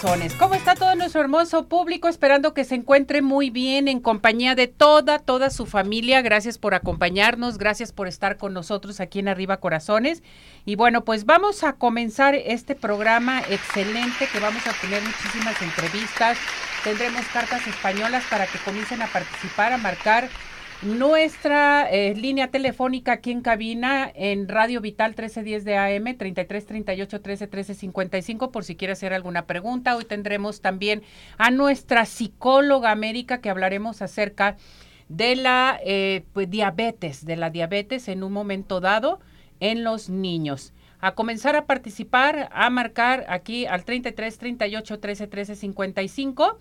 Corazones. ¿Cómo está todo nuestro hermoso público? Esperando que se encuentre muy bien en compañía de toda, toda su familia. Gracias por acompañarnos, gracias por estar con nosotros aquí en Arriba Corazones. Y bueno, pues vamos a comenzar este programa excelente que vamos a tener muchísimas entrevistas. Tendremos cartas españolas para que comiencen a participar, a marcar nuestra eh, línea telefónica aquí en cabina en Radio Vital 1310 de AM 33 38 13 13 55 por si quiere hacer alguna pregunta. Hoy tendremos también a nuestra psicóloga América que hablaremos acerca de la eh, pues, diabetes, de la diabetes en un momento dado en los niños. A comenzar a participar, a marcar aquí al 33 38 13 13 55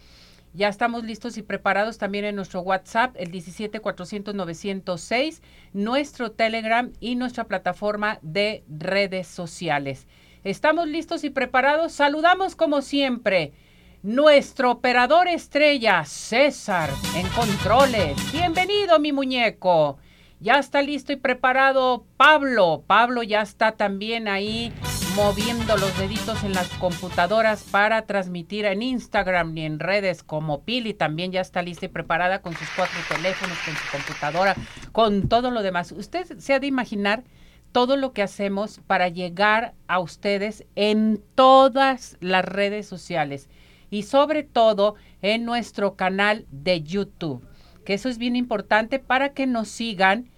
ya estamos listos y preparados también en nuestro WhatsApp, el 17 400 906, nuestro Telegram y nuestra plataforma de redes sociales. Estamos listos y preparados. Saludamos como siempre nuestro operador estrella, César, en controles. Bienvenido, mi muñeco. Ya está listo y preparado Pablo. Pablo ya está también ahí moviendo los deditos en las computadoras para transmitir en Instagram y en redes como Pili. También ya está lista y preparada con sus cuatro teléfonos, con su computadora, con todo lo demás. Usted se ha de imaginar todo lo que hacemos para llegar a ustedes en todas las redes sociales y sobre todo en nuestro canal de YouTube que eso es bien importante para que nos sigan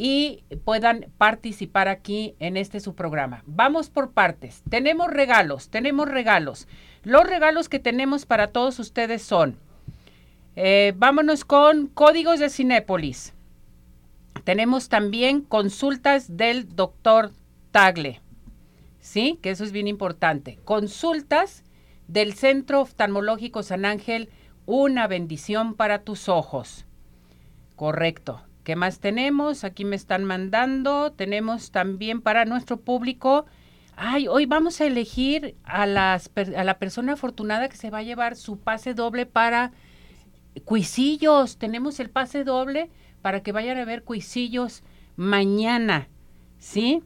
y puedan participar aquí en este su programa. Vamos por partes. Tenemos regalos, tenemos regalos. Los regalos que tenemos para todos ustedes son, eh, vámonos con códigos de Cinépolis. Tenemos también consultas del doctor Tagle, ¿sí? Que eso es bien importante. Consultas del Centro Oftalmológico San Ángel, una bendición para tus ojos. Correcto. ¿Qué más tenemos? Aquí me están mandando. Tenemos también para nuestro público. Ay, hoy vamos a elegir a, las, a la persona afortunada que se va a llevar su pase doble para cuisillos. Tenemos el pase doble para que vayan a ver cuisillos mañana. ¿Sí?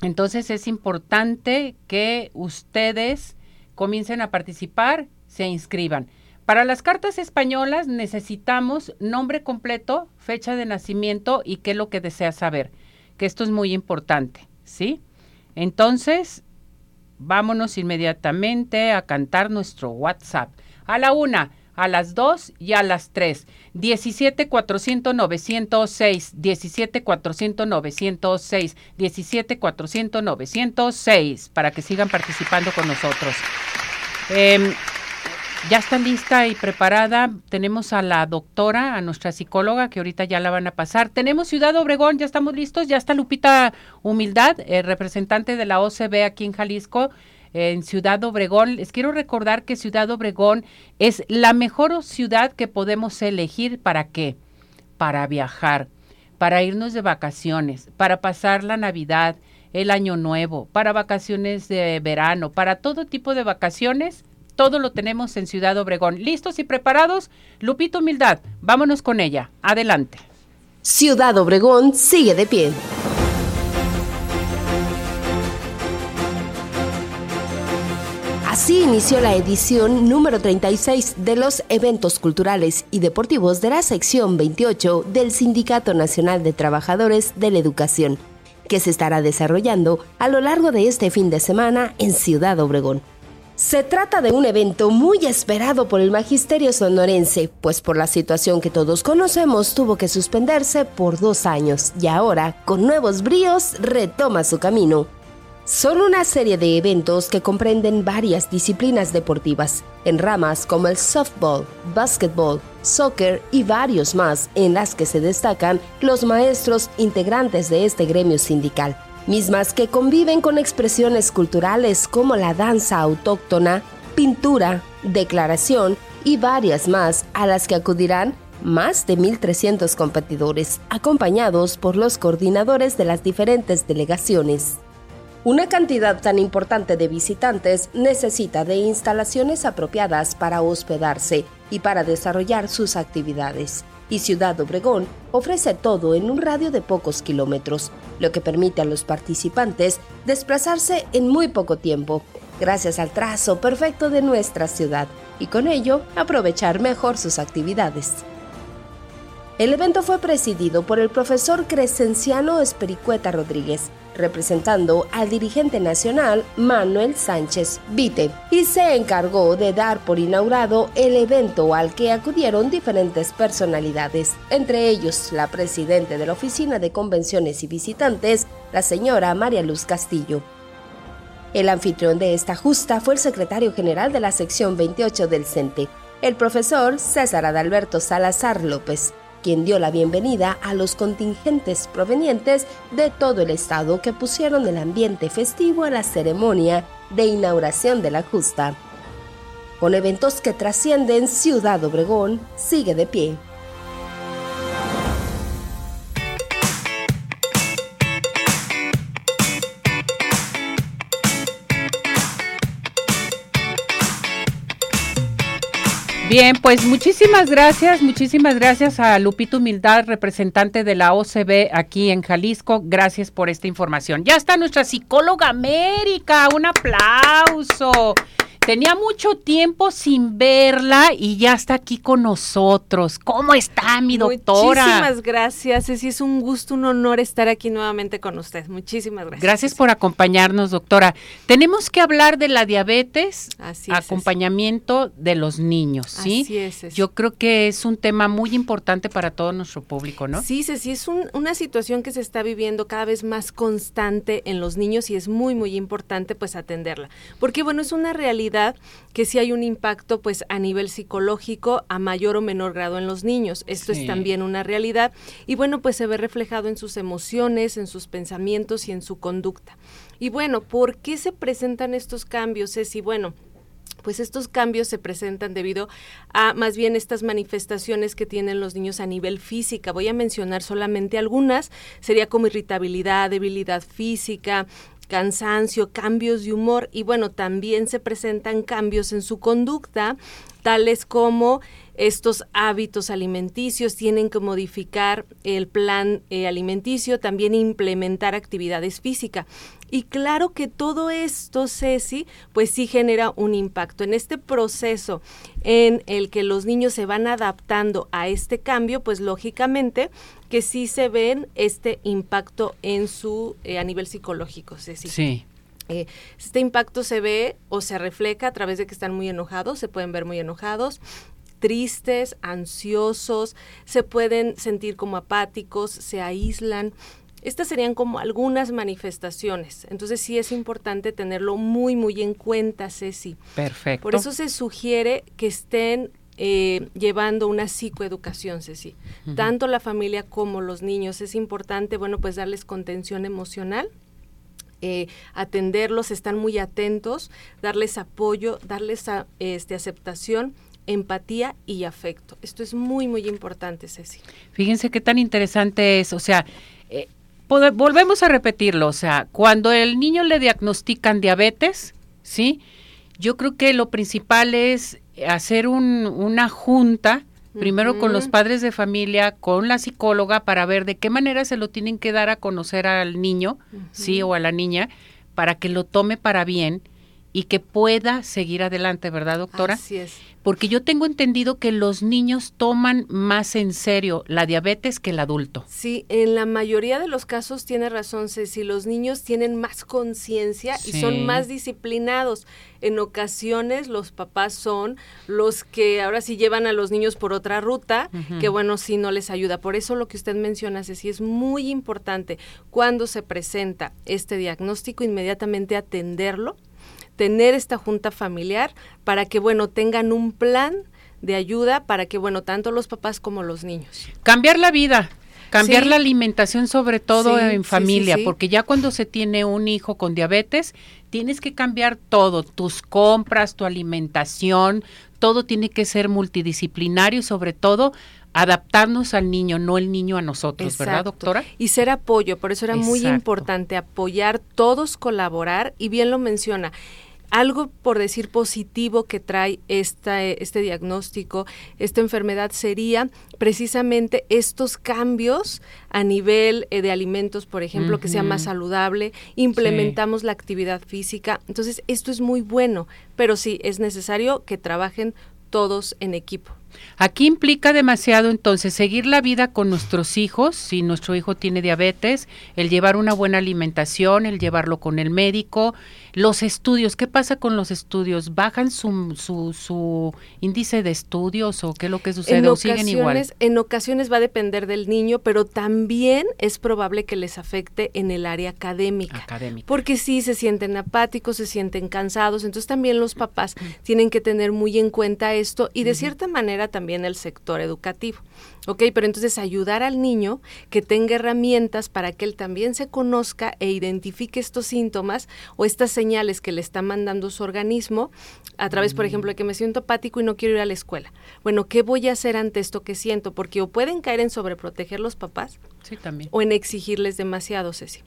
Entonces es importante que ustedes comiencen a participar, se inscriban. Para las cartas españolas necesitamos nombre completo, fecha de nacimiento y qué es lo que desea saber, que esto es muy importante, ¿sí? Entonces, vámonos inmediatamente a cantar nuestro WhatsApp. A la una, a las dos y a las tres. 17 400 906, 17 400 906, 17 400 906, para que sigan participando con nosotros. Eh, ya está lista y preparada. Tenemos a la doctora, a nuestra psicóloga, que ahorita ya la van a pasar. Tenemos Ciudad Obregón, ya estamos listos. Ya está Lupita Humildad, representante de la OCB aquí en Jalisco, en Ciudad Obregón. Les quiero recordar que Ciudad Obregón es la mejor ciudad que podemos elegir. ¿Para qué? Para viajar, para irnos de vacaciones, para pasar la Navidad, el Año Nuevo, para vacaciones de verano, para todo tipo de vacaciones todo lo tenemos en Ciudad Obregón. ¿Listos y preparados? Lupito Humildad, vámonos con ella. Adelante. Ciudad Obregón sigue de pie. Así inició la edición número 36 de los eventos culturales y deportivos de la sección 28 del Sindicato Nacional de Trabajadores de la Educación, que se estará desarrollando a lo largo de este fin de semana en Ciudad Obregón. Se trata de un evento muy esperado por el magisterio sonorense, pues por la situación que todos conocemos tuvo que suspenderse por dos años y ahora, con nuevos bríos, retoma su camino. Son una serie de eventos que comprenden varias disciplinas deportivas, en ramas como el softball, basketball, soccer y varios más en las que se destacan los maestros integrantes de este gremio sindical, mismas que conviven con expresiones culturales como la danza autóctona, pintura, declaración y varias más a las que acudirán más de 1.300 competidores, acompañados por los coordinadores de las diferentes delegaciones. Una cantidad tan importante de visitantes necesita de instalaciones apropiadas para hospedarse y para desarrollar sus actividades. Y Ciudad Obregón ofrece todo en un radio de pocos kilómetros, lo que permite a los participantes desplazarse en muy poco tiempo, gracias al trazo perfecto de nuestra ciudad, y con ello aprovechar mejor sus actividades. El evento fue presidido por el profesor Crescenciano Espericueta Rodríguez, representando al dirigente nacional Manuel Sánchez Vite, y se encargó de dar por inaugurado el evento al que acudieron diferentes personalidades, entre ellos la presidenta de la Oficina de Convenciones y Visitantes, la señora María Luz Castillo. El anfitrión de esta justa fue el secretario general de la sección 28 del CENTE, el profesor César Adalberto Salazar López, quien dio la bienvenida a los contingentes provenientes de todo el estado que pusieron el ambiente festivo a la ceremonia de inauguración de la justa. Con eventos que trascienden Ciudad Obregón, sigue de pie. Bien, pues muchísimas gracias, muchísimas gracias a Lupito Humildad, representante de la OCB aquí en Jalisco. Gracias por esta información. Ya está nuestra psicóloga América, un aplauso. Tenía mucho tiempo sin verla y ya está aquí con nosotros. ¿Cómo está mi doctora? Muchísimas gracias, Ceci. Es un gusto, un honor estar aquí nuevamente con usted. Muchísimas gracias. Gracias por acompañarnos, doctora. Tenemos que hablar de la diabetes, acompañamiento de los niños, ¿sí? Así es, Yo creo que es un tema muy importante para todo nuestro público, ¿no? Sí, Ceci, es una situación que se está viviendo cada vez más constante en los niños y es muy, muy importante pues atenderla. Porque, bueno, es una realidad que sí hay un impacto pues a nivel psicológico a mayor o menor grado en los niños. Esto es también una realidad y bueno, pues se ve reflejado en sus emociones, en sus pensamientos y en su conducta. Y bueno, ¿por qué se presentan estos cambios? Es y bueno, pues estos cambios se presentan debido a más bien estas manifestaciones que tienen los niños a nivel física. Voy a mencionar solamente algunas, sería como irritabilidad, debilidad física, cansancio, cambios de humor y bueno, también se presentan cambios en su conducta, tales como estos hábitos alimenticios, tienen que modificar el plan eh, alimenticio, también implementar actividades físicas. Y claro que todo esto, Ceci, pues sí genera un impacto. En este proceso en el que los niños se van adaptando a este cambio, pues lógicamente que sí se ven este impacto en su, eh, a nivel psicológico, Ceci. Sí. Eh, este impacto se ve o se refleja a través de que están muy enojados, se pueden ver muy enojados, tristes, ansiosos, se pueden sentir como apáticos, se aíslan, estas serían como algunas manifestaciones. Entonces sí es importante tenerlo muy, muy en cuenta, Ceci. Perfecto. Por eso se sugiere que estén eh, llevando una psicoeducación, Ceci. Tanto la familia como los niños. Es importante, bueno, pues darles contención emocional. Eh, atenderlos, están muy atentos, darles apoyo, darles este, aceptación empatía y afecto. Esto es muy, muy importante, Ceci. Fíjense qué tan interesante es, o sea, eh, volvemos a repetirlo, o sea, cuando el niño le diagnostican diabetes, ¿sí? Yo creo que lo principal es hacer un, una junta, primero con los padres de familia, con la psicóloga, para ver de qué manera se lo tienen que dar a conocer al niño, ¿sí? O a la niña, para que lo tome para bien y que pueda seguir adelante, ¿verdad, doctora? Así es. Porque yo tengo entendido que los niños toman más en serio la diabetes que el adulto. Sí, en la mayoría de los casos tiene razón si los niños tienen más conciencia y son más disciplinados. En ocasiones los papás son los que ahora sí llevan a los niños por otra ruta, que bueno, sí no les ayuda. Por eso lo que usted menciona, Ceci, es muy importante cuando se presenta este diagnóstico, inmediatamente atenderlo tener esta junta familiar para que, bueno, tengan un plan de ayuda para que, bueno, tanto los papás como los niños. Cambiar la vida. Cambiar la alimentación sobre todo en familia, porque ya cuando se tiene un hijo con diabetes, tienes que cambiar todo, tus compras, tu alimentación, todo tiene que ser multidisciplinario y sobre todo adaptarnos al niño, no el niño a nosotros, ¿verdad, doctora? Y ser apoyo, por eso era muy importante apoyar, todos colaborar, y bien lo menciona, algo por decir positivo que trae esta, este diagnóstico, esta enfermedad sería precisamente estos cambios a nivel eh, de alimentos, por ejemplo, que sea más saludable, implementamos la actividad física. Entonces, esto es muy bueno, pero sí es necesario que trabajen todos en equipo. Aquí implica demasiado entonces seguir la vida con nuestros hijos, si nuestro hijo tiene diabetes, el llevar una buena alimentación, el llevarlo con el médico, los estudios, ¿qué pasa con los estudios? ¿Bajan su, su, su índice de estudios o qué es lo que sucede? ¿O siguen igual? En ocasiones va a depender del niño, pero también es probable que les afecte en el área académica. académica. Porque sí se sienten apáticos, se sienten cansados, entonces también los papás tienen que tener muy en cuenta esto y de cierta manera también el sector educativo. ¿Ok? Pero entonces ayudar al niño que tenga herramientas para que él también se conozca e identifique estos síntomas o estas señales que le está mandando su organismo a través, por ejemplo, de que me siento apático y no quiero ir a la escuela. Bueno, ¿qué voy a hacer ante esto que siento? Porque o pueden caer en sobreproteger los papás sí, también. o en exigirles demasiado, Ceci.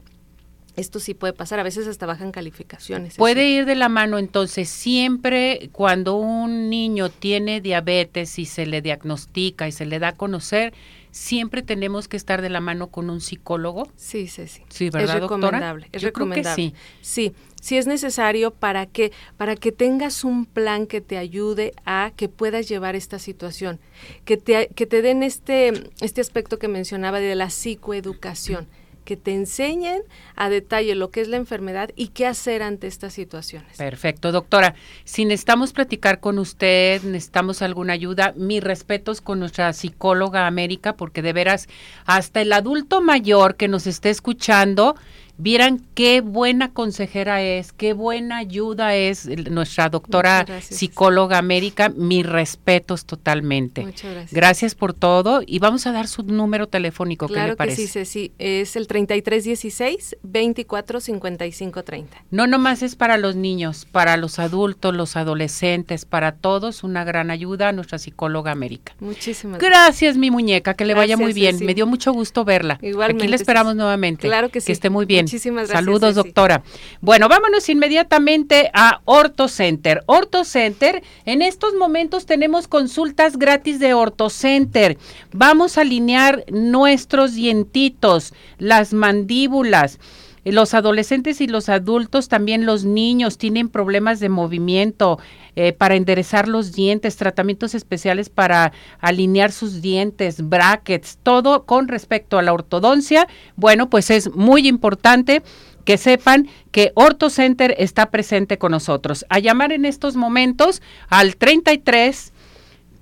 Esto sí puede pasar, a veces hasta bajan calificaciones. Puede ir de la mano entonces siempre cuando un niño tiene diabetes y se le diagnostica y se le da a conocer, siempre tenemos que estar de la mano con un psicólogo. Sí, sí, sí. Sí, ¿verdad, es recomendable, Es recomendable. sí. Sí, sí es necesario para que para que tengas un plan que te ayude a que puedas llevar esta situación, que te que te den este este aspecto que mencionaba de la psicoeducación que te enseñen a detalle lo que es la enfermedad y qué hacer ante estas situaciones. Perfecto, doctora. Si necesitamos platicar con usted, necesitamos alguna ayuda, mis respetos con nuestra psicóloga América, porque de veras, hasta el adulto mayor que nos esté escuchando, vieran qué buena consejera es, qué buena ayuda es nuestra doctora psicóloga América. Mis respetos totalmente. Muchas gracias. Gracias por todo y vamos a dar su número telefónico. ¿Qué le parece? Que sí, sí, es el 3316 245530. No nomás es para los niños, para los adultos, los adolescentes, para todos, una gran ayuda a nuestra psicóloga América. Muchísimas gracias. Gracias, mi muñeca, que le vaya muy bien. Me dio mucho gusto verla. Igualmente. Aquí le esperamos nuevamente. Claro que sí. Que esté muy bien. Muchísimas gracias. Saludos, doctora. Bueno, vámonos inmediatamente a Orto Center. Orto Center, en estos momentos tenemos consultas gratis de Orto Center. Vamos a alinear nuestros dientitos, las mandíbulas. Los adolescentes y los adultos, también los niños, tienen problemas de movimiento eh, para enderezar los dientes, tratamientos especiales para alinear sus dientes, brackets, todo con respecto a la ortodoncia. Bueno, pues es muy importante que sepan que OrtoCenter está presente con nosotros. A llamar en estos momentos al 33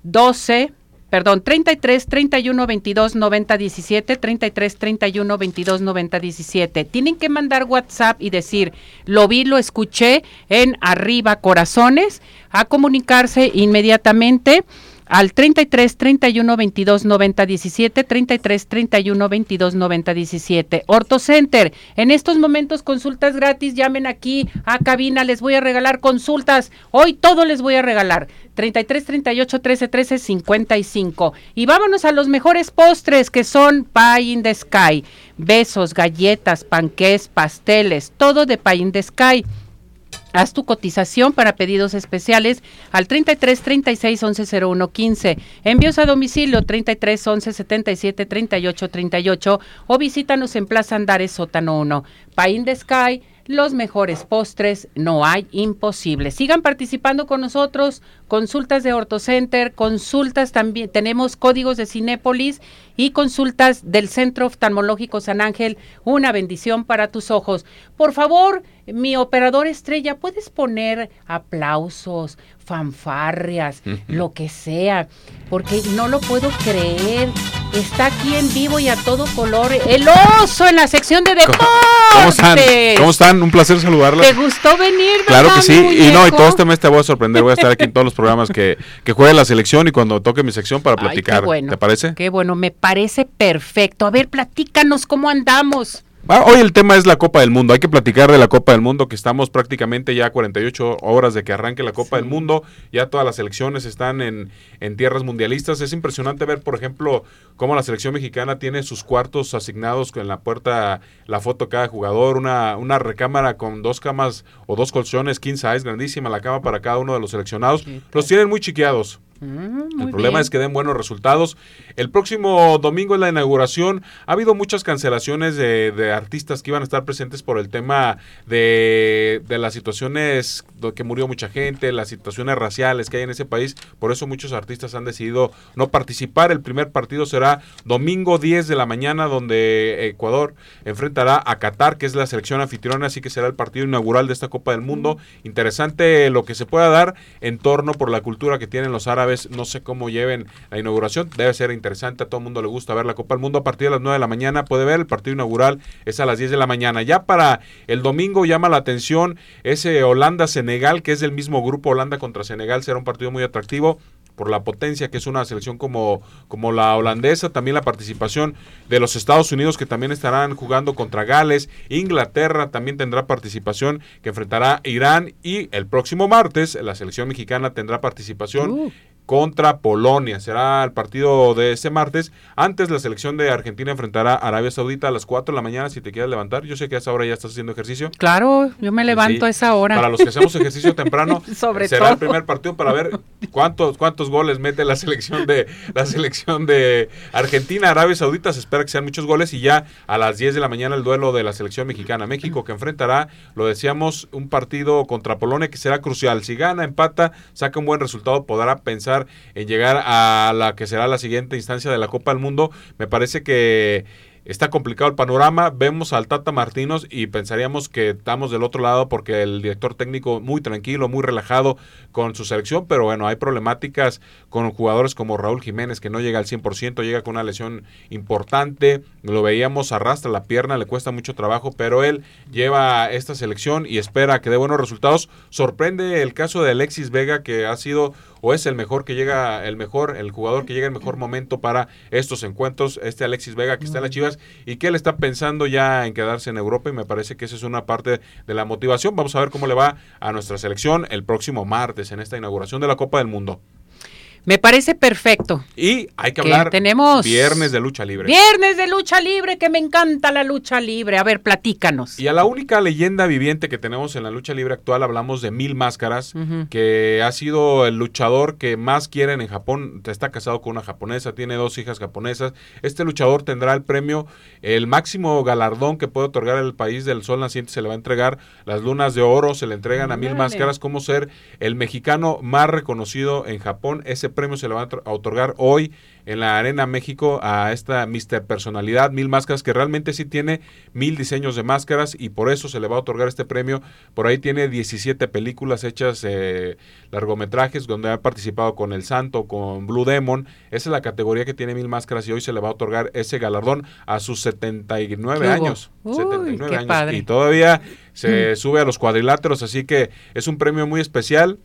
12 perdón, 33 31 22 90 17, 33 31 22 90 17. Tienen que mandar WhatsApp y decir, lo vi, lo escuché en Arriba Corazones, a comunicarse inmediatamente al 33 31 22 90 17, 33 31 22 90 17. Orto Center, en estos momentos consultas gratis, llamen aquí a cabina, les voy a regalar consultas. Hoy todo les voy a regalar. 33 38 13 13 55. Y vámonos a los mejores postres que son Pie in the Sky. Besos, galletas, panqués, pasteles, todo de Pie in the Sky. Haz tu cotización para pedidos especiales al 33 36 11 01 15. Envíos a domicilio 33 11 77 38 38 o visítanos en Plaza Andares Sótano 1. Pain the Sky los mejores postres, no hay imposible. Sigan participando con nosotros, consultas de OrtoCenter, consultas también, tenemos códigos de Cinépolis y consultas del Centro Oftalmológico San Ángel, una bendición para tus ojos. Por favor, mi operador estrella, puedes poner aplausos, fanfarrias, lo que sea, porque no lo puedo creer Está aquí en vivo y a todo color el oso en la sección de deportes. ¿Cómo están? ¿Cómo están? Un placer saludarla. ¿Te gustó venir? Claro que sí. Y no, y todo este mes te voy a sorprender. Voy a estar aquí en todos los programas que, que juegue la selección y cuando toque mi sección para platicar. Ay, qué bueno. ¿Te parece? Qué bueno, me parece perfecto. A ver, platícanos cómo andamos. Ah, hoy el tema es la Copa del Mundo. Hay que platicar de la Copa del Mundo, que estamos prácticamente ya 48 horas de que arranque la Copa del Mundo. Ya todas las selecciones están en, en, tierras mundialistas. Es impresionante ver, por ejemplo, cómo la selección mexicana tiene sus cuartos asignados en la puerta, la foto cada jugador, una, una recámara con dos camas o dos colchones, 15 size, grandísima la cama para cada uno de los seleccionados. Los tienen muy chiqueados. Mm, el problema es que den buenos resultados. El próximo domingo en la inauguración ha habido muchas cancelaciones de, artistas que iban a estar presentes por el tema de, de, las situaciones que murió mucha gente, las situaciones raciales que hay en ese país. Por eso muchos artistas han decidido no participar. El primer partido será domingo 10 de la mañana donde Ecuador enfrentará a Qatar, que es la selección anfitriona, así que será el partido inaugural de esta Copa del Mundo. Interesante lo que se pueda dar en torno por la cultura que tienen los árabes no sé cómo lleven la inauguración, debe ser interesante, a todo el mundo le gusta ver la Copa del Mundo a partir de las 9 de la mañana, puede ver, el partido inaugural es a las 10 de la mañana. Ya para el domingo llama la atención ese Holanda-Senegal, que es del mismo grupo Holanda contra Senegal, será un partido muy atractivo por la potencia que es una selección como, como la holandesa, también la participación de los Estados Unidos que también estarán jugando contra Gales, Inglaterra también tendrá participación que enfrentará Irán y el próximo martes la selección mexicana tendrá participación uh contra Polonia. Será el partido de ese martes. Antes la selección de Argentina enfrentará a Arabia Saudita a las 4 de la mañana si te quieres levantar. Yo sé que a esa hora ya estás haciendo ejercicio. Claro, yo me levanto a esa hora. Para los que hacemos ejercicio temprano, será el primer partido para ver cuántos cuántos goles mete la selección de la selección de Argentina, Arabia Saudita. Se espera que sean muchos goles y ya a las 10 de la mañana el duelo de la selección mexicana México que enfrentará, lo decíamos, un partido contra Polonia que será crucial. Si gana, empata, saca un buen resultado, podrá pensar en llegar a la que será la siguiente instancia de la Copa del Mundo. Me parece que está complicado el panorama. Vemos al Tata Martinos y pensaríamos que estamos del otro lado porque el director técnico muy tranquilo, muy relajado con su selección, pero bueno, hay problemáticas con jugadores como Raúl Jiménez que no llega al 100%, llega con una lesión importante. Lo veíamos, arrastra la pierna, le cuesta mucho trabajo, pero él lleva esta selección y espera que dé buenos resultados. Sorprende el caso de Alexis Vega que ha sido o es el mejor que llega, el mejor, el jugador que llega en mejor momento para estos encuentros, este Alexis Vega que está en las Chivas y que él está pensando ya en quedarse en Europa y me parece que esa es una parte de la motivación. Vamos a ver cómo le va a nuestra selección el próximo martes en esta inauguración de la Copa del Mundo. Me parece perfecto. Y hay que hablar tenemos viernes de lucha libre. Viernes de lucha libre, que me encanta la lucha libre. A ver, platícanos. Y a la única leyenda viviente que tenemos en la lucha libre actual hablamos de Mil Máscaras, que ha sido el luchador que más quieren en Japón. Está casado con una japonesa, tiene dos hijas japonesas. Este luchador tendrá el premio, el máximo galardón que puede otorgar el país del sol naciente. Se le va a entregar las lunas de oro, se le entregan a Mil Máscaras como ser el mexicano más reconocido en Japón. Ese premio se le va a otorgar hoy en la Arena México a esta Mister Personalidad, mil máscaras, que realmente sí tiene mil diseños de máscaras y por eso se le va a otorgar este premio. Por ahí tiene 17 películas hechas, eh, largometrajes, donde ha participado con El Santo, con Blue Demon. Esa es la categoría que tiene mil máscaras y hoy se le va a otorgar ese galardón a sus 79 años. 79 años. Y todavía se mm. sube a los cuadriláteros, así que es un premio muy especial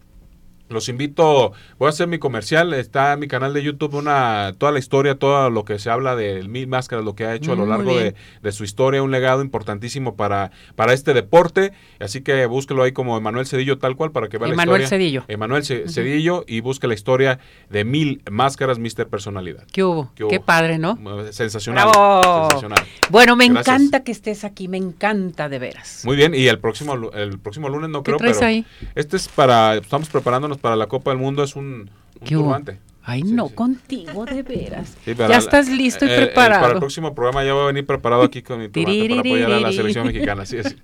los invito, voy a hacer mi comercial, está en mi canal de YouTube una toda la historia, todo lo que se habla de Mil Máscaras, lo que ha hecho a lo largo de, su historia, un legado importantísimo para, para este deporte, así que búsquelo ahí como Emanuel Cedillo tal cual para que vea la historia. Cedillo. Emanuel Cedillo y busque la historia de Mil Máscaras, Mister Personalidad. ¿Qué hubo? ¿Qué, padre, ¿no? Sensacional. sensacional. Bueno, me encanta que estés aquí, me encanta de veras. Muy bien, y el próximo el próximo lunes no creo, pero ahí? este es para estamos preparándonos para la Copa del Mundo es un, un turbante. Ay, no, contigo, de veras. ya estás listo y preparado. para el próximo programa ya voy a venir preparado aquí con mi turbante para apoyar a la selección mexicana. Sí, es.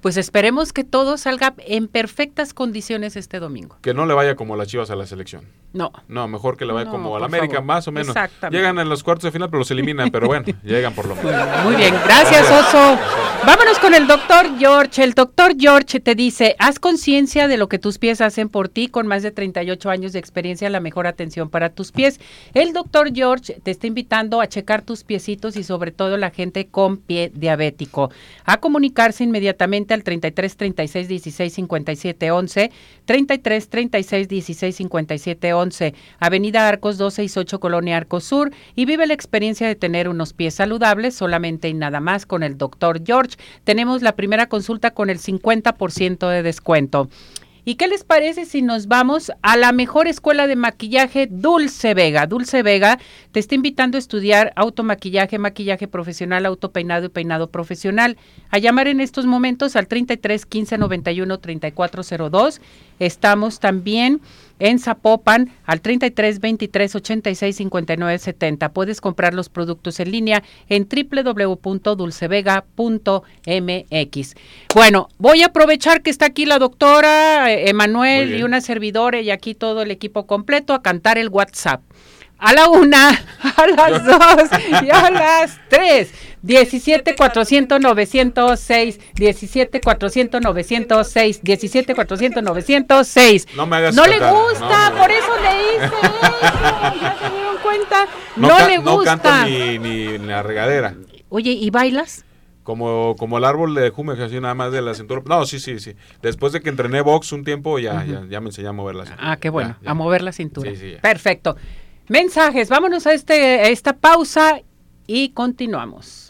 Pues esperemos que todo salga en perfectas condiciones este domingo. Que no le vaya como las chivas a la selección. No. No, mejor que le vaya como a la América, más o menos. Llegan en los cuartos de final, pero los eliminan, pero bueno, llegan por lo menos. Muy bien, gracias, Oso. Vámonos con el doctor George. El doctor George te dice, haz conciencia de lo que tus pies hacen por ti con más de 38 años de experiencia, la mejor atención para tus pies. El doctor George te está invitando a checar tus piecitos y sobre todo la gente con pie diabético. A comunicarse inmediatamente al 33 36 16 57 11, 33 36 16 57 11, Avenida Arcos 268 Colonia Arcos Sur. Y vive la experiencia de tener unos pies saludables solamente y nada más con el doctor George. Tenemos la primera consulta con el 50% de descuento. ¿Y qué les parece si nos vamos a la mejor escuela de maquillaje Dulce Vega? Dulce Vega te está invitando a estudiar automaquillaje, maquillaje profesional, autopeinado y peinado profesional. A llamar en estos momentos al 33 15 91 3402. Estamos también en Zapopan al 33 23 86 59 70. Puedes comprar los productos en línea en www.dulcevega.mx. Bueno, voy a aprovechar que está aquí la doctora eh, Emanuel y una servidora y aquí todo el equipo completo a cantar el WhatsApp a la una, a las dos y a las tres. 17 400 906, 17 400 906, 17 400 906. No me hagas No le cantar, gusta, no, no. por eso le hice eso. ¿Ya se dieron cuenta? No, ca- le No canto gusta. ni, ni en la regadera. Oye, ¿y bailas? Como, como el árbol de Jumex, así nada más de la cintura. No, sí, sí, sí. Después de que entrené box un tiempo, ya, ya, ya me enseñé a mover la cintura. Ah, qué bueno, Ya, a mover la cintura. Sí, sí. Perfecto. Mensajes, vámonos a, este, a esta pausa y continuamos.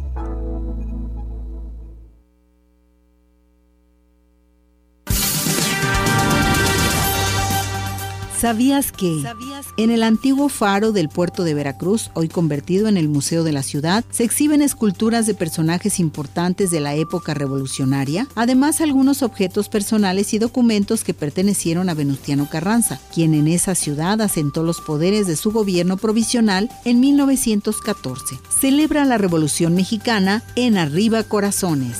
¿Sabías que en el antiguo faro del puerto de Veracruz, hoy convertido en el Museo de la Ciudad, se exhiben esculturas de personajes importantes de la época revolucionaria? Además, algunos objetos personales y documentos que pertenecieron a Venustiano Carranza, quien en esa ciudad asentó los poderes de su gobierno provisional en 1914. Celebra la Revolución Mexicana en Arriba Corazones.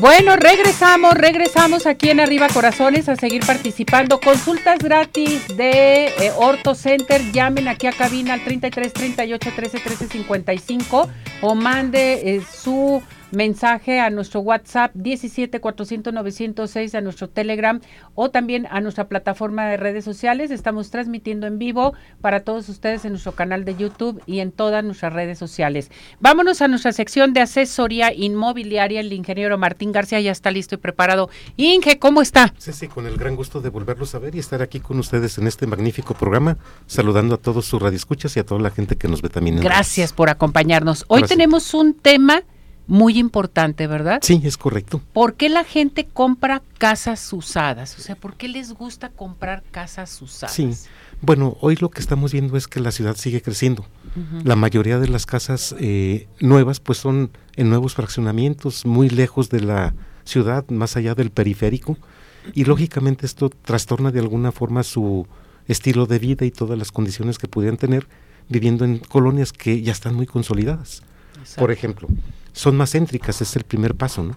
Bueno, regresamos, regresamos aquí en Arriba Corazones a seguir participando. Consultas gratis de eh, Orto Center. Llamen aquí a cabina al 33 38 13 13 55 o mande eh, su mensaje a nuestro WhatsApp 17 400 906 a nuestro Telegram o también a nuestra plataforma de redes sociales. Estamos transmitiendo en vivo para todos ustedes en nuestro canal de YouTube y en todas nuestras redes sociales. Vámonos a nuestra sección de asesoría inmobiliaria. El ingeniero Martín García ya está listo y preparado. Inge, ¿cómo está? Sí, sí, con el gran gusto de volverlos a ver y estar aquí con ustedes en este magnífico programa, saludando a todos sus radioescuchas y a toda la gente que nos ve también. Gracias por acompañarnos. Hoy tenemos un tema muy importante, ¿verdad? Sí, es correcto. ¿Por qué la gente compra casas usadas? O sea, ¿por qué les gusta comprar casas usadas? Sí, bueno, hoy lo que estamos viendo es que la ciudad sigue creciendo. La mayoría de las casas eh, nuevas pues son en nuevos fraccionamientos, muy lejos de la ciudad, más allá del periférico, y lógicamente esto trastorna de alguna forma su estilo de vida y todas las condiciones que pudieran tener viviendo en colonias que ya están muy consolidadas. Por ejemplo, son más céntricas, es el primer paso, ¿no?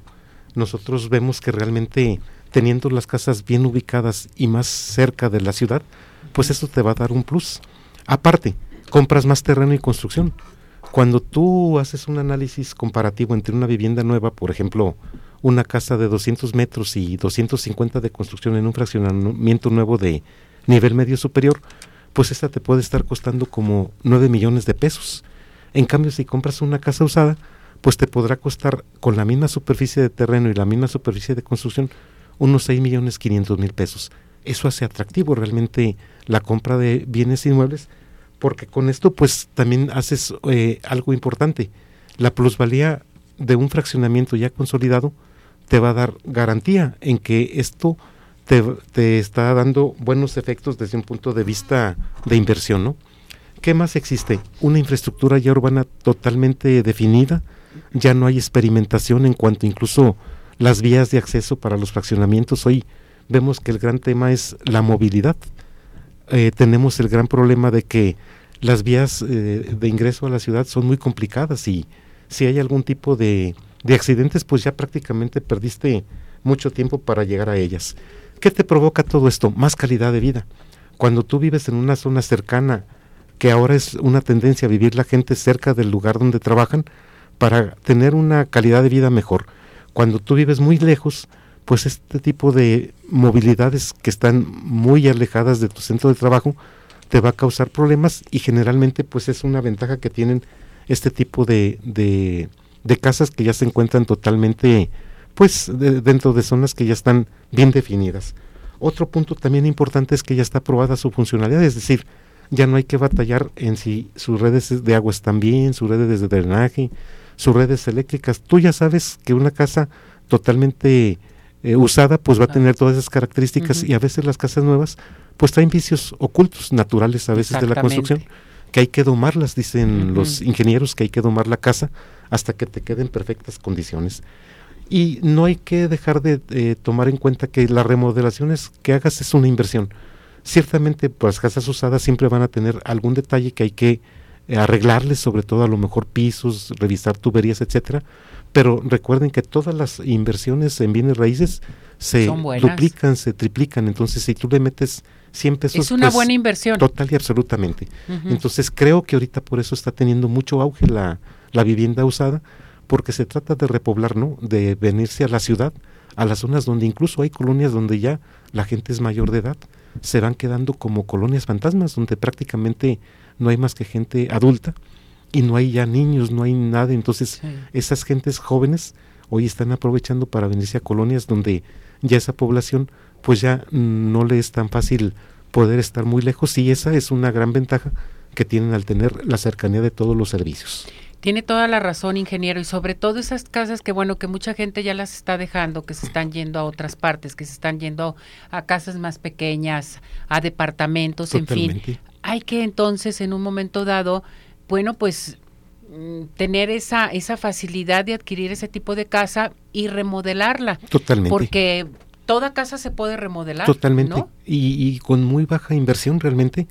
Nosotros vemos que realmente teniendo las casas bien ubicadas y más cerca de la ciudad, pues eso te va a dar un plus. Aparte, compras más terreno y construcción. Cuando tú haces un análisis comparativo entre una vivienda nueva, por ejemplo, una casa de 200 metros y 250 de construcción en un fraccionamiento nuevo de nivel medio superior, pues esta te puede estar costando como 9 millones de pesos. En cambio, si compras una casa usada, pues te podrá costar con la misma superficie de terreno y la misma superficie de construcción unos 6 millones 500 mil pesos. Eso hace atractivo realmente la compra de bienes inmuebles, porque con esto pues también haces eh, algo importante. La plusvalía de un fraccionamiento ya consolidado te va a dar garantía en que esto te, te, está dando buenos efectos desde un punto de vista de inversión, ¿no? ¿Qué más existe? Una infraestructura ya urbana totalmente definida, ya no hay experimentación en cuanto incluso las vías de acceso para los fraccionamientos. Hoy vemos que el gran tema es la movilidad. Eh, tenemos el gran problema de que las vías eh, de ingreso a la ciudad son muy complicadas y si hay algún tipo de, de accidentes, pues ya prácticamente perdiste mucho tiempo para llegar a ellas. ¿Qué te provoca todo esto? Más calidad de vida. Cuando tú vives en una zona cercana, que ahora es una tendencia a vivir la gente cerca del lugar donde trabajan, para tener una calidad de vida mejor. Cuando tú vives muy lejos, pues este tipo de movilidades que están muy alejadas de tu centro de trabajo te va a causar problemas y generalmente pues es una ventaja que tienen este tipo de, de, casas que ya se encuentran totalmente pues dentro de zonas que ya están bien definidas. Otro punto también importante es que ya está aprobada su funcionalidad, es decir, ya no hay que batallar en si sus redes de agua están bien, sus redes de drenaje, sus redes eléctricas. Tú ya sabes que una casa totalmente eh, usada pues va a tener todas esas características y a veces las casas nuevas pues traen vicios ocultos, naturales a veces de la construcción, que hay que domarlas, dicen los ingenieros, que hay que domar la casa hasta que te queden perfectas condiciones. Y no hay que dejar de eh, tomar en cuenta que las remodelaciones que hagas es una inversión. Ciertamente, pues, las casas usadas siempre van a tener algún detalle que hay que arreglarles, sobre todo a lo mejor pisos, revisar tuberías, etcétera. Pero recuerden que todas las inversiones en bienes raíces se duplican, se triplican. Entonces, si tú le metes 100 pesos. Es una pues, buena inversión. Total y absolutamente. Entonces, creo que ahorita por eso está teniendo mucho auge la, la vivienda usada, porque se trata de repoblar, ¿no? De venirse a la ciudad, a las zonas donde incluso hay colonias donde ya la gente es mayor de edad, se van quedando como colonias fantasmas, donde prácticamente no hay más que gente adulta y no hay ya niños, no hay nada. Entonces, esas gentes jóvenes hoy están aprovechando para venirse a colonias donde ya esa población, pues ya no le es tan fácil poder estar muy lejos y esa es una gran ventaja que tienen al tener la cercanía de todos los servicios. Tiene toda la razón, ingeniero, y sobre todo esas casas que, bueno, que mucha gente ya las está dejando, que se están yendo a otras partes, que se están yendo a casas más pequeñas, a departamentos, en fin hay que entonces en un momento dado, bueno, pues mm, tener esa esa facilidad de adquirir ese tipo de casa y remodelarla. Totalmente. Porque toda casa se puede remodelar. Totalmente. Y, con muy baja inversión realmente.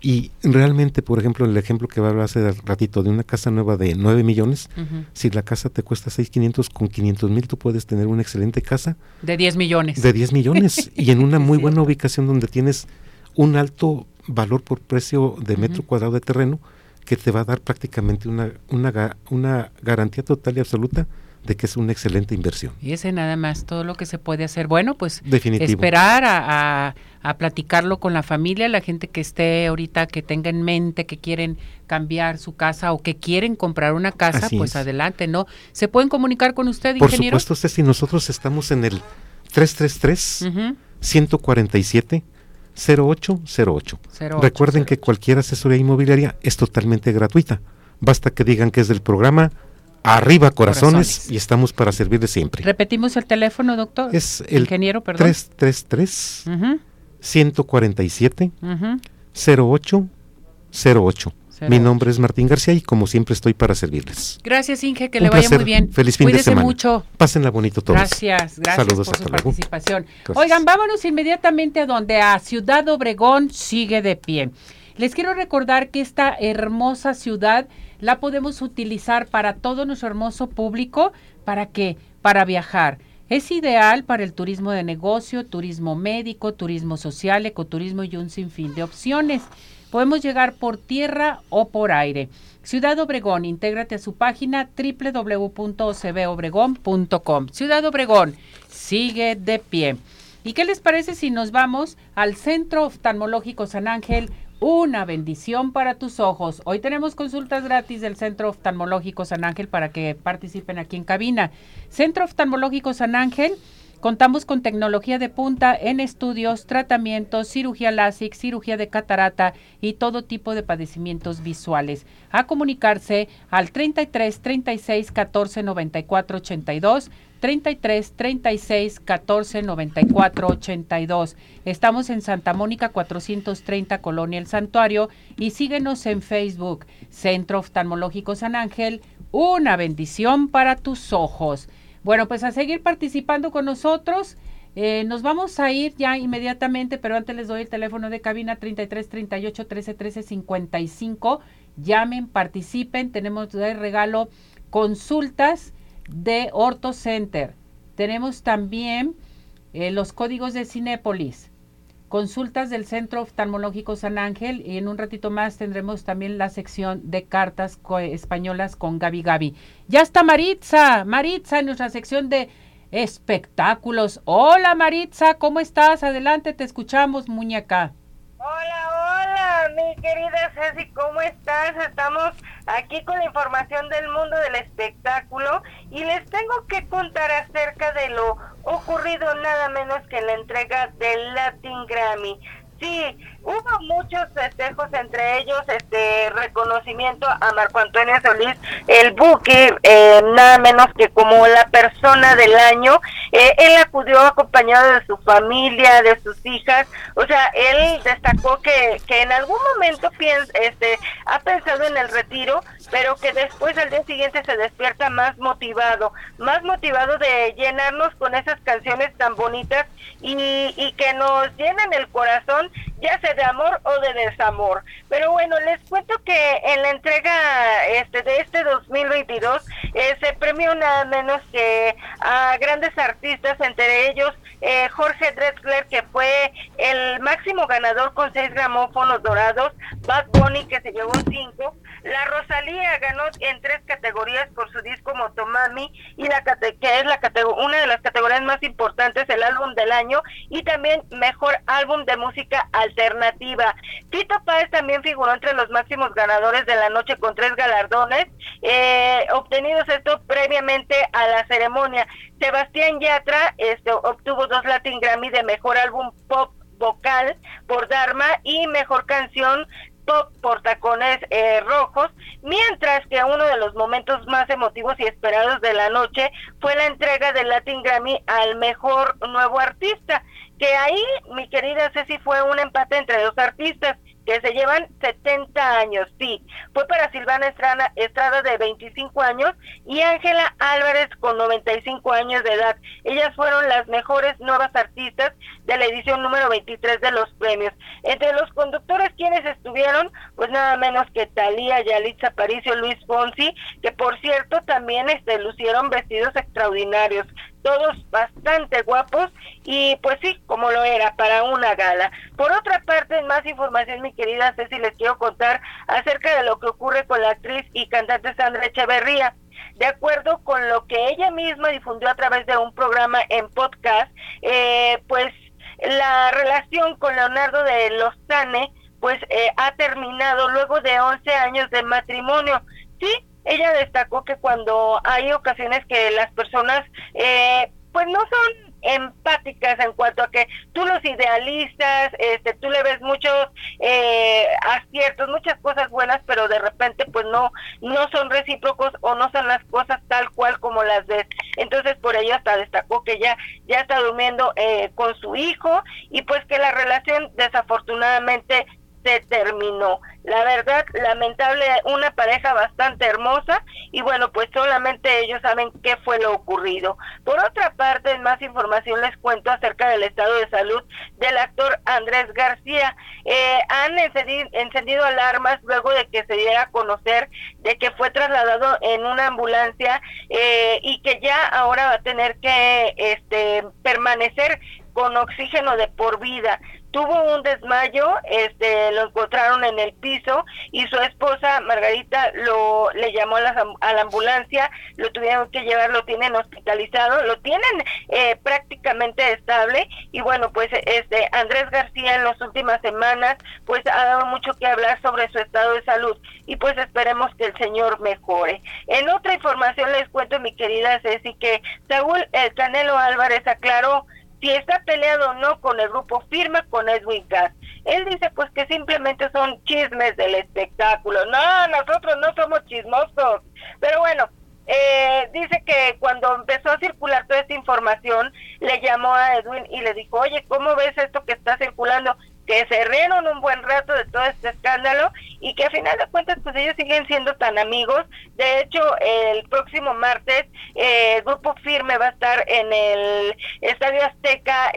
Y realmente, por ejemplo, el ejemplo que hablar hace ratito de una casa nueva de 9 millones, si la casa te cuesta 6,500, con 500 mil tú puedes tener una excelente casa. De 10 millones. De 10 millones. y en una muy buena ubicación donde tienes un alto valor por precio de metro cuadrado de terreno que te va a dar prácticamente una, una, una garantía total y absoluta de que es una excelente inversión. Y ese nada más, todo lo que se puede hacer. Bueno, pues Definitivo. esperar a, a, a platicarlo con la familia, la gente que esté ahorita, que tenga en mente que quieren cambiar su casa o que quieren comprar una casa, Así pues es. adelante, ¿no? ¿Se pueden comunicar con usted, Por ingeniero? supuesto, Ceci, nosotros estamos en el 333 Ujú. 147 0808. 0808. Recuerden que cualquier asesoría inmobiliaria es totalmente gratuita. Basta que digan que es del programa Arriba Corazones, Corazones. y estamos para servirles siempre. Repetimos el teléfono, doctor. Es el ingeniero, perdón. 333 Ujú, 147 ujú. 0808. Mi 08. nombre es Martín García y como siempre estoy para servirles. Gracias, Inge, que Un le vaya placer. muy bien. Feliz fin Cuídese de semana. mucho. Pásenla bonito todos. Gracias, gracias Saludos, por hasta su luego. participación. Gracias. Oigan, vámonos inmediatamente a donde a Ciudad Obregón sigue de pie. Les quiero recordar que esta hermosa ciudad la podemos utilizar para todo nuestro hermoso público. ¿Para qué? Para viajar. Es ideal para el turismo de negocio, turismo médico, turismo social, ecoturismo y un sinfín de opciones. Podemos llegar por tierra o por aire. Ciudad Obregón, intégrate a su página www.ocbobregón.com. Ciudad Obregón, sigue de pie. ¿Y qué les parece si nos vamos al Centro Oftalmológico San Ángel? Una bendición para tus ojos. Hoy tenemos consultas gratis del Centro Oftalmológico San Ángel para que participen aquí en cabina. Centro Oftalmológico San Ángel. Contamos con tecnología de punta en estudios, tratamientos, cirugía láser, cirugía de catarata y todo tipo de padecimientos visuales. A comunicarse al 33 36 14 94 82, 33 36 14 94 82. Estamos en Santa Mónica 430 Colonia El Santuario y síguenos en Facebook, Centro Oftalmológico San Ángel, una bendición para tus ojos. Bueno, pues a seguir participando con nosotros. Eh, nos vamos a ir ya inmediatamente, pero antes les doy el teléfono de cabina 33 38 13 13 55. Llamen, participen. Tenemos de regalo consultas de Orto Center. Tenemos también eh, los códigos de Cinépolis, consultas del Centro Oftalmológico San Ángel y en un ratito más tendremos también la sección de cartas co- españolas con Gaby Gaby. Ya está Maritza, Maritza en nuestra sección de espectáculos. Hola Maritza, ¿cómo estás? Adelante, te escuchamos, muñeca. Hola, mi querida Ceci, ¿cómo estás? Estamos aquí con la información del mundo del espectáculo y les tengo que contar acerca de lo ocurrido nada menos que en la entrega del Latin Grammy. Sí, hubo muchos festejos, entre ellos este reconocimiento a Marco Antonio Solís, el buque, eh, nada menos que como la persona del año. Eh, él acudió acompañado de su familia, de sus hijas, o sea, él destacó que, que en algún momento piensa, este, ha pensado en el retiro, pero que después al día siguiente se despierta más motivado, más motivado de llenarnos con esas canciones tan bonitas y, y que nos llenan el corazón, ya sea de amor o de desamor. Pero bueno, les cuento que en la entrega este de este 2022 eh, se premió nada menos que a grandes artistas, entre ellos eh, Jorge Drexler, que fue el máximo ganador con seis gramófonos dorados, Bad Bunny, que se llevó cinco, la Rosalía ganó en tres categorías por su disco Motomami, y la que es la una de las categorías más importantes, el álbum del año, y también mejor álbum de música alternativa. Tito Páez también figuró entre los máximos ganadores de la noche con tres galardones, eh, obtenidos esto previamente a la ceremonia. Sebastián Yatra este, obtuvo dos Latin Grammy de mejor álbum pop vocal por Dharma y mejor canción pop por tacones eh, rojos, mientras que uno de los momentos más emotivos y esperados de la noche fue la entrega del Latin Grammy al mejor nuevo artista, que ahí, mi querida Ceci, fue un empate entre dos artistas que se llevan 70 años, sí. Fue para Silvana Estrada, de 25 años y Ángela Álvarez con 95 años de edad. Ellas fueron las mejores nuevas artistas de la edición número 23 de los premios. Entre los conductores quienes estuvieron, pues nada menos que Talía, Yalitza Aparicio, Luis Fonsi, que por cierto también este, lucieron vestidos extraordinarios todos bastante guapos y pues sí, como lo era para una gala. Por otra parte, más información, mi querida Ceci, les quiero contar acerca de lo que ocurre con la actriz y cantante Sandra Echeverría. de acuerdo con lo que ella misma difundió a través de un programa en podcast, eh, pues la relación con Leonardo de Lozane pues eh, ha terminado luego de 11 años de matrimonio. Sí, ella destacó que cuando hay ocasiones que las personas eh, pues no son empáticas en cuanto a que tú los idealizas, este, tú le ves muchos eh, aciertos, muchas cosas buenas, pero de repente pues no, no son recíprocos o no son las cosas tal cual como las ves. Entonces por ello hasta destacó que ya, ya está durmiendo eh, con su hijo y pues que la relación desafortunadamente se terminó. La verdad, lamentable, una pareja bastante hermosa y bueno, pues solamente ellos saben qué fue lo ocurrido. Por otra parte, en más información les cuento acerca del estado de salud del actor Andrés García. Eh, han encendido, alarmas luego de que se diera a conocer de que fue trasladado en una ambulancia eh, y que ya ahora va a tener que este, permanecer con oxígeno de por vida tuvo un desmayo, este, lo encontraron en el piso y su esposa Margarita lo le llamó a la, a la ambulancia, lo tuvieron que llevar, lo tienen hospitalizado, lo tienen eh, prácticamente estable y bueno pues este Andrés García en las últimas semanas pues ha dado mucho que hablar sobre su estado de salud y pues esperemos que el señor mejore. En otra información les cuento mi querida Ceci que Saúl el Canelo Álvarez aclaró si está peleado o no con el grupo firme con Edwin Cass. Él dice pues que simplemente son chismes del espectáculo. No, nosotros no somos chismosos. Pero bueno, eh, dice que cuando empezó a circular toda esta información, le llamó a Edwin y le dijo, oye, ¿cómo ves esto que está circulando? que se rieron un buen rato de todo este escándalo y que a final de cuentas pues ellos siguen siendo tan amigos. De hecho, el próximo martes eh, el Grupo Firme va a estar en el Estadio Azteca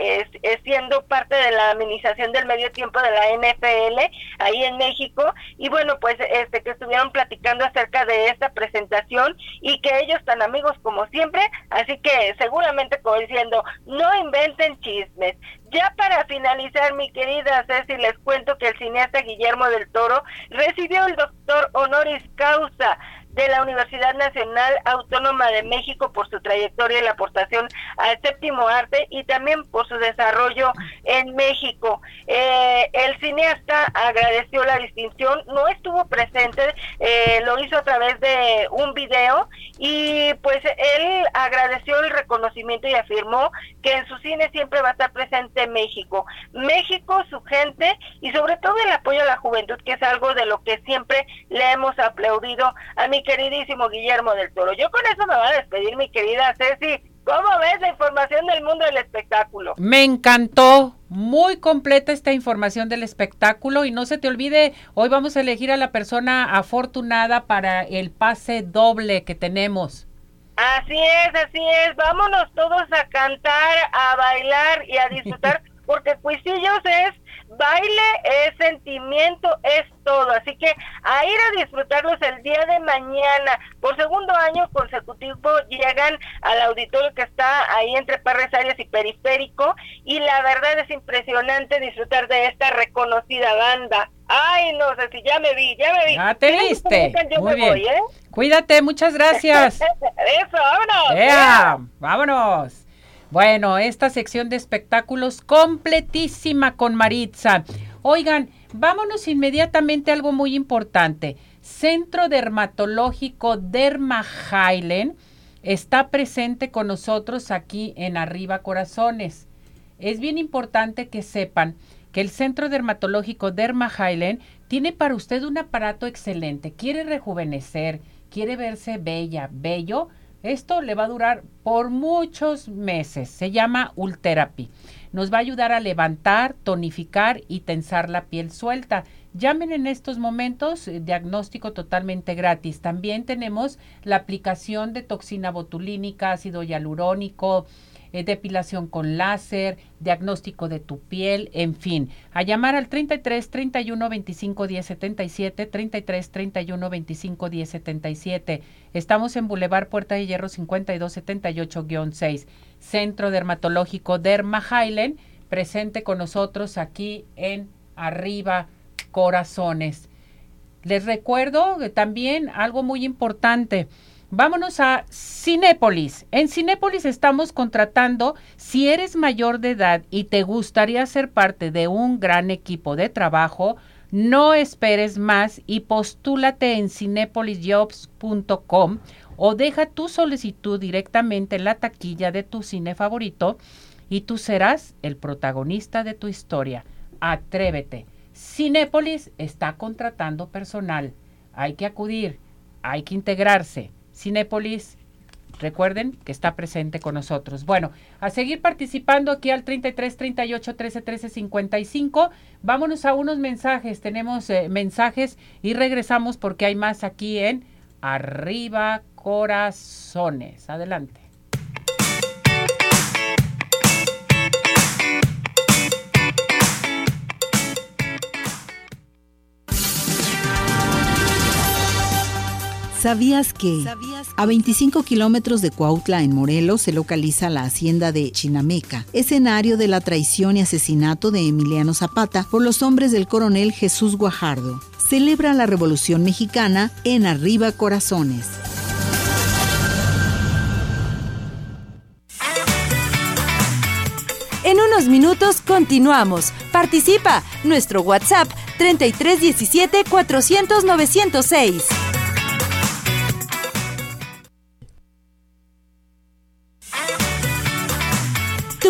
siendo parte de la administración del medio tiempo de la NFL ahí en México y bueno pues este que estuvieron platicando acerca de esta presentación y que ellos tan amigos como siempre, así que seguramente como diciendo, no inventen chismes. Ya para finalizar, mi querida Ceci, les cuento que el cineasta Guillermo del Toro recibió el doctor honoris causa de la Universidad Nacional Autónoma de México por su trayectoria y la aportación al séptimo arte y también por su desarrollo en México. Eh, el cineasta agradeció la distinción, no estuvo presente, eh, lo hizo a través de un video y pues él agradeció el reconocimiento y afirmó que en su cine siempre va a estar presente México. México, su gente y sobre todo el apoyo a la juventud, que es algo de lo que siempre le hemos aplaudido a mi queridísimo Guillermo del Toro. Yo con eso me voy a despedir, mi querida Ceci. ¿Cómo ves la información del mundo del espectáculo? Me encantó, muy completa esta información del espectáculo y no se te olvide, hoy vamos a elegir a la persona afortunada para el pase doble que tenemos. Así es, así es, vámonos todos a cantar, a bailar y a disfrutar, porque Cuisillos es baile, es sentimiento, es todo. Así que a ir a disfrutarlos el día de mañana. Por segundo año consecutivo llegan al auditorio que está ahí entre Parres Arias y Periférico. Y la verdad es impresionante disfrutar de esta reconocida banda. Ay, no sé si ya me vi, ya me vi. Ya te viste. Muy bien. ¿eh? Cuídate, muchas gracias. Eso, vámonos. Yeah, vámonos. Bueno, esta sección de espectáculos completísima con Maritza. Oigan, vámonos inmediatamente a algo muy importante. Centro Dermatológico Derma Highland está presente con nosotros aquí en Arriba Corazones. Es bien importante que sepan que el Centro Dermatológico Derma Highland tiene para usted un aparato excelente. Quiere rejuvenecer, quiere verse bella, bello esto le va a durar por muchos meses. Se llama Ultherapy. Nos va a ayudar a levantar, tonificar y tensar la piel suelta. Llamen en estos momentos, eh, diagnóstico totalmente gratis. También tenemos la aplicación de toxina botulínica, ácido hialurónico, eh, depilación con láser, diagnóstico de tu piel, en fin. A llamar al 33 31 25 10 77, 33 31 25 10 77. Estamos en Boulevard Puerta de Hierro 52 78-6, Centro Dermatológico Derma Highland, presente con nosotros aquí en Arriba Corazones. Les recuerdo también algo muy importante. Vámonos a Cinépolis. En Cinépolis estamos contratando, si eres mayor de edad y te gustaría ser parte de un gran equipo de trabajo, no esperes más y postúlate en cinepolisjobs.com o deja tu solicitud directamente en la taquilla de tu cine favorito y tú serás el protagonista de tu historia. Atrévete. Cinépolis está contratando personal. Hay que acudir, hay que integrarse. Cinépolis, recuerden que está presente con nosotros. Bueno, a seguir participando aquí al 33 38 13 13 55. Vámonos a unos mensajes. Tenemos eh, mensajes y regresamos porque hay más aquí en Arriba Corazones. Adelante. ¿Sabías que a 25 kilómetros de Cuautla, en Morelos, se localiza la hacienda de Chinameca, escenario de la traición y asesinato de Emiliano Zapata por los hombres del coronel Jesús Guajardo? Celebra la Revolución Mexicana en Arriba Corazones. En unos minutos continuamos. Participa. Nuestro WhatsApp 3317 400 906.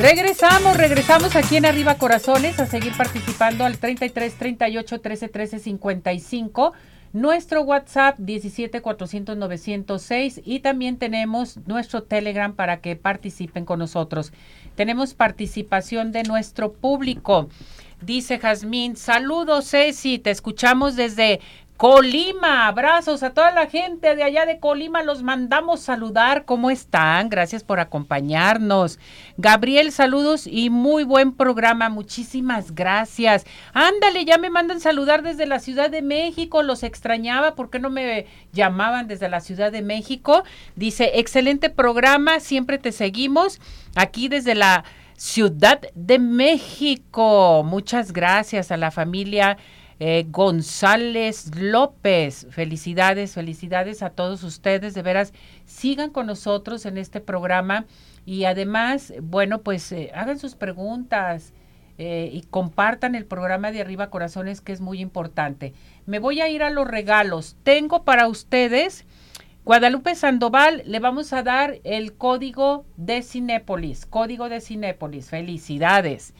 Regresamos, regresamos aquí en Arriba Corazones a seguir participando al 33 38 13 13 55. Nuestro WhatsApp 17 400 906 y también tenemos nuestro Telegram para que participen con nosotros. Tenemos participación de nuestro público. Dice Jazmín, saludos Ceci, te escuchamos desde Colima, abrazos a toda la gente de allá de Colima, los mandamos saludar. ¿Cómo están? Gracias por acompañarnos. Gabriel, saludos y muy buen programa. Muchísimas gracias. Ándale, ya me mandan saludar desde la Ciudad de México. Los extrañaba. ¿Por qué no me llamaban desde la Ciudad de México? Dice, excelente programa. Siempre te seguimos aquí desde la Ciudad de México. Muchas gracias a la familia eh, González López. Felicidades, felicidades a todos ustedes. De veras, sigan con nosotros en este programa y además, bueno, pues eh, hagan sus preguntas. Eh, y compartan el programa de Arriba Corazones, que es muy importante. Me voy a ir a los regalos. Tengo para ustedes, Guadalupe Sandoval, le vamos a dar el código de Cinépolis. Código de Cinépolis. Felicidades.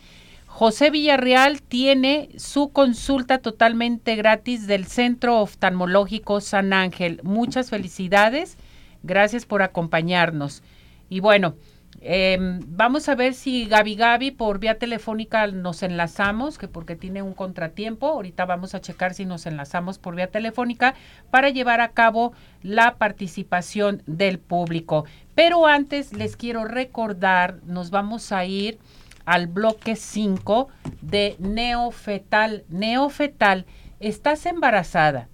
José Villarreal tiene su consulta totalmente gratis del Centro Oftalmológico San Ángel. Muchas felicidades. Gracias por acompañarnos. Y bueno, em, vamos a ver si Gaby Gaby por vía telefónica nos enlazamos, que porque tiene un contratiempo. Ahorita vamos a checar si nos enlazamos por vía telefónica para llevar a cabo la participación del público. Pero antes les quiero recordar, nos vamos a ir al bloque 5 de neofetal. Neofetal, estás embarazada,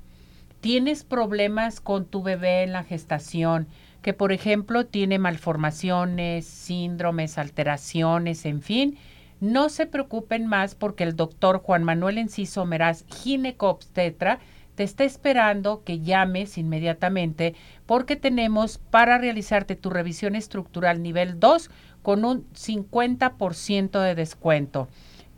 tienes problemas con tu bebé en la gestación, que por ejemplo tiene malformaciones, síndromes, alteraciones, en fin, no se preocupen más porque el doctor Juan Manuel Enciso Meraz, ginecobstetra, te está esperando que llames inmediatamente porque tenemos para realizarte tu revisión estructural nivel 2 con un 50% de descuento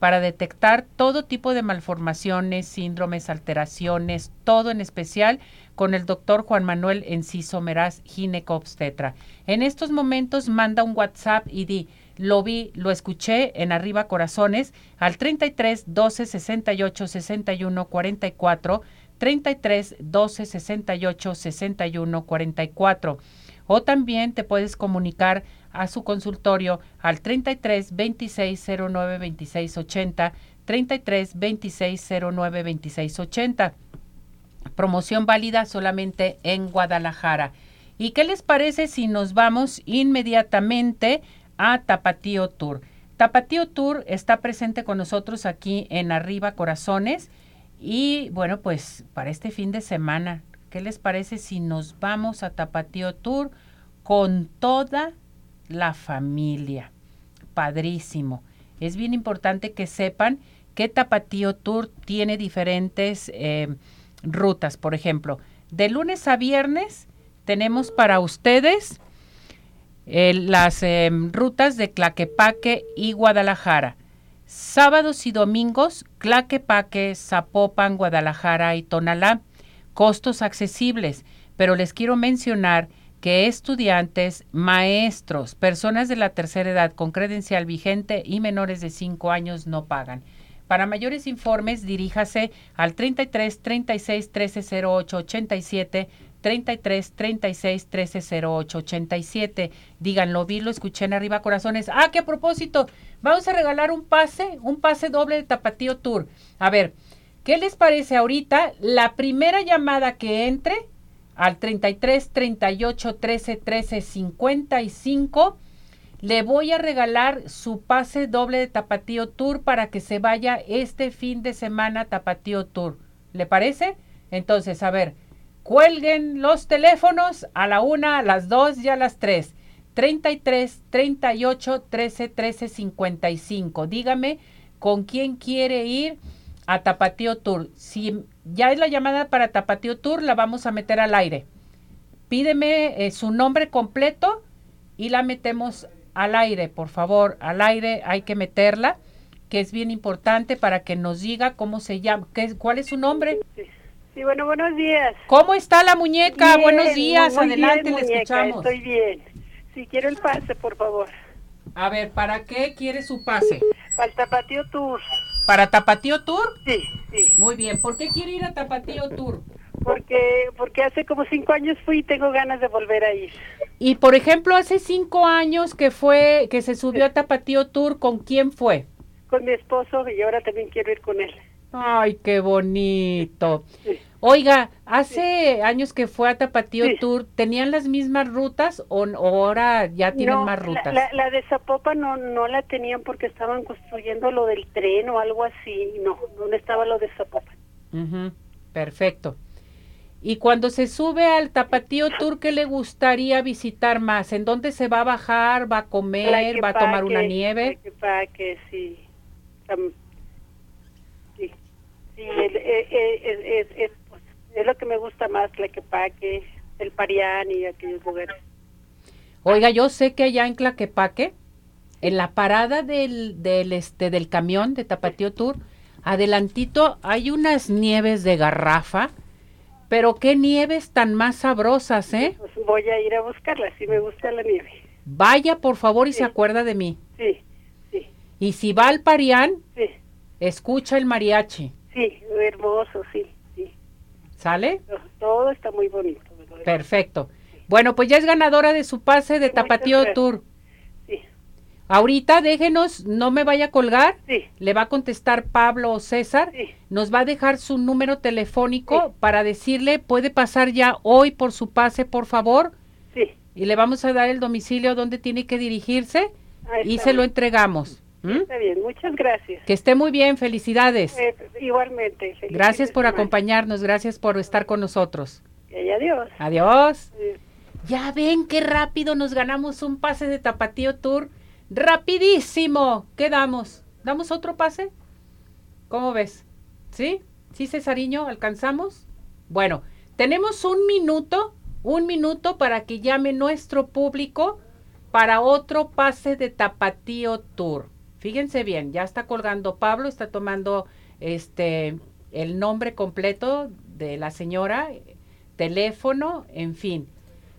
para detectar todo tipo de malformaciones, síndromes, alteraciones, todo en especial con el doctor Juan Manuel Enciso Meraz, ginecobstetra. En estos momentos manda un WhatsApp y di lo vi, lo escuché en Arriba Corazones al 33 12 68 61 44, 33 12 68 61 44. O también te puedes comunicar a su consultorio al 33 26 09 26 80, 33 26 09 26 80. Promoción válida solamente en Guadalajara. ¿Y qué les parece si nos vamos inmediatamente a Tapatío Tour? Tapatío Tour está presente con nosotros aquí en Arriba Corazones y bueno, pues para este fin de semana, ¿qué les parece si nos vamos a Tapatío Tour con toda la familia? Padrísimo. Es bien importante que sepan que Tapatío Tour tiene diferentes eh, rutas. Por ejemplo, de lunes a viernes tenemos para ustedes eh, las em, rutas de Claquepaque y Guadalajara. Sábados y domingos, Claquepaque, Zapopan, Guadalajara y Tonalá. Costos accesibles, pero les quiero mencionar que estudiantes, maestros, personas de la tercera edad con credencial vigente y menores de 5 años no pagan. Para mayores informes, diríjase al 33 36 13 08 87 33 36 13 08 87. Díganlo, vi, lo escuché en arriba, corazones. Ah, que a propósito, vamos a regalar un pase, un pase doble de Tapatío Tour. A ver, ¿qué les parece ahorita? La primera llamada que entre al 33 38 13 13 55 le voy a regalar su pase doble de Tapatío Tour para que se vaya este fin de semana Tapatío Tour. ¿Le parece? Entonces, a ver, cuelguen los teléfonos a la una, a las dos y a las tres. 33 38 13 13 55. Dígame con quién quiere ir a Tapatío Tour. Si ya es la llamada para Tapatío Tour, la vamos a meter al aire. Pídeme eh, su nombre completo y la metemos al aire, por favor, al aire hay que meterla, que es bien importante para que nos diga cómo se llama, qué, cuál es su nombre. Sí, bueno, buenos días. ¿Cómo está la muñeca? buenos días, adelante, le escuchamos. Estoy bien. Si quiero el pase, por favor. A ver, ¿para qué quiere su pase? Para el Tapatío Tour. ¿Para Tapatío Tour? Sí, sí. Muy bien, ¿por qué quiere ir a Tapatío Tour? Porque, porque hace como cinco años fui y tengo ganas de volver a ir. Y por ejemplo, hace cinco años que fue, que se subió a Tapatío Tour, ¿con quién fue? Con mi esposo y ahora también quiero ir con él. Ay, qué bonito. Oiga, hace años que fue a Tapatío Tour, ¿tenían las mismas rutas o, ahora ya tienen más rutas? La, la, de Zapopan no, no la tenían porque estaban construyendo lo del tren o algo así. No, ¿dónde estaba lo de Zapopan? Perfecto. Y cuando se sube al Tapatío Tour, ¿qué le gustaría visitar más? ¿En dónde se va a bajar? ¿Va a comer? ¿Va a tomar una nieve? Que sí. sí. Sí, eh, eh, es, pues, es, lo que me gusta más, Tlaquepaque, el Parián y aquellos lugares. Oiga, yo sé que allá en Tlaquepaque, en la parada del, del, este, del camión de Tapatío Tour, adelantito hay unas nieves de garrafa pero qué nieves tan más sabrosas, ¿eh? Pues voy a ir a buscarlas, si me gusta la nieve. Vaya, por favor, y se acuerda de mí. Sí, sí. Y si va al Parián, sí. escucha el mariachi. Sí, hermoso, sí, sí. ¿Sale? Todo está muy bonito. Perfecto. Bueno, pues ya es ganadora de su pase de Tapatío Tour. Ahorita déjenos, no me vaya a colgar. Sí. Le va a contestar Pablo o César. Sí. Nos va a dejar su número telefónico para decirle, puede pasar ya hoy por su pase, por favor. Sí. Y le vamos a dar el domicilio donde tiene que dirigirse y se lo entregamos. ¿Mm? Está bien, muchas gracias. Que esté muy bien, felicidades. Eh, igualmente. Gracias por acompañarnos, gracias por estar con nosotros. Y adiós. Adiós. Ya ven qué rápido nos ganamos un pase de Tapatío Tour Rapidísimo. ¿Qué damos? ¿Damos otro pase? ¿Cómo ves? ¿Sí? ¿Sí, Cesariño? ¿Alcanzamos? Bueno, tenemos un minuto, un minuto para que llame nuestro público para otro pase de Tapatío Tour. Fíjense bien, ya está colgando Pablo, está tomando este el nombre completo de la señora, teléfono, en fin.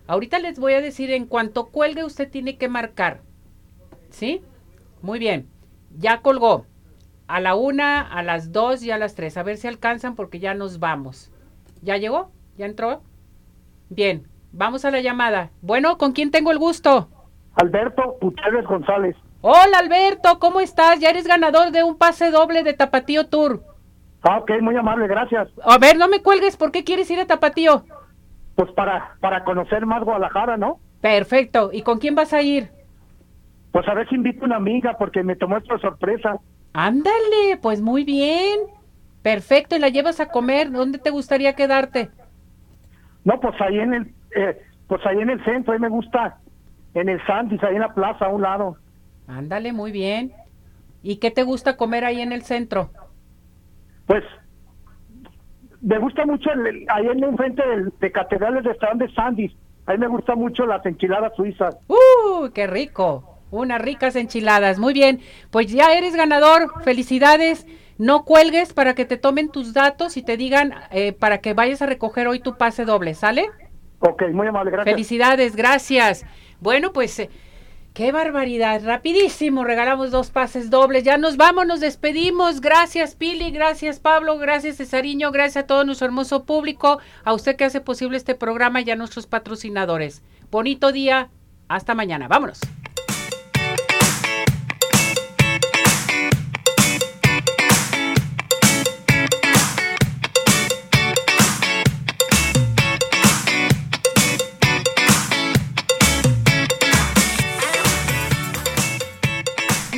Ahorita les voy a decir, en cuanto cuelgue usted tiene que marcar ¿Sí? Muy bien. Ya colgó. A la una, a las dos y a las tres. A ver si alcanzan porque ya nos vamos. ¿Ya llegó? ¿Ya entró? Bien. Vamos a la llamada. Bueno, ¿con quién tengo el gusto? Alberto Gutiérrez González. Hola Alberto, ¿cómo estás? Ya eres ganador de un pase doble de Tapatío Tour. Ah, ok, muy amable, gracias. A ver, no me cuelgues, ¿por qué quieres ir a Tapatío? Pues para, para conocer más Guadalajara, ¿no? Perfecto, ¿y con quién vas a ir? Pues a ver si invito a una amiga porque me tomó esta sorpresa. Ándale, pues muy bien. Perfecto, ¿y la llevas a comer? ¿Dónde te gustaría quedarte? No, pues ahí en el, eh, pues ahí en el centro, ahí me gusta, en el Sandis, ahí en la plaza, a un lado. Ándale, muy bien. ¿Y qué te gusta comer ahí en el centro? Pues me gusta mucho el- ahí en el frente del, de Catedral el restaurante Sandys. Ahí me gusta mucho las enchiladas suizas. ¡Uh, qué rico! Unas ricas enchiladas. Muy bien, pues ya eres ganador. Felicidades. No cuelgues para que te tomen tus datos y te digan eh, para que vayas a recoger hoy tu pase doble, ¿sale? Ok, muy amable, gracias. Felicidades, gracias. Bueno, pues eh, qué barbaridad. Rapidísimo, regalamos dos pases dobles. Ya nos vamos, nos despedimos. Gracias, Pili, gracias, Pablo, gracias, Cesariño, gracias a todo nuestro hermoso público, a usted que hace posible este programa y a nuestros patrocinadores. Bonito día. Hasta mañana. Vámonos.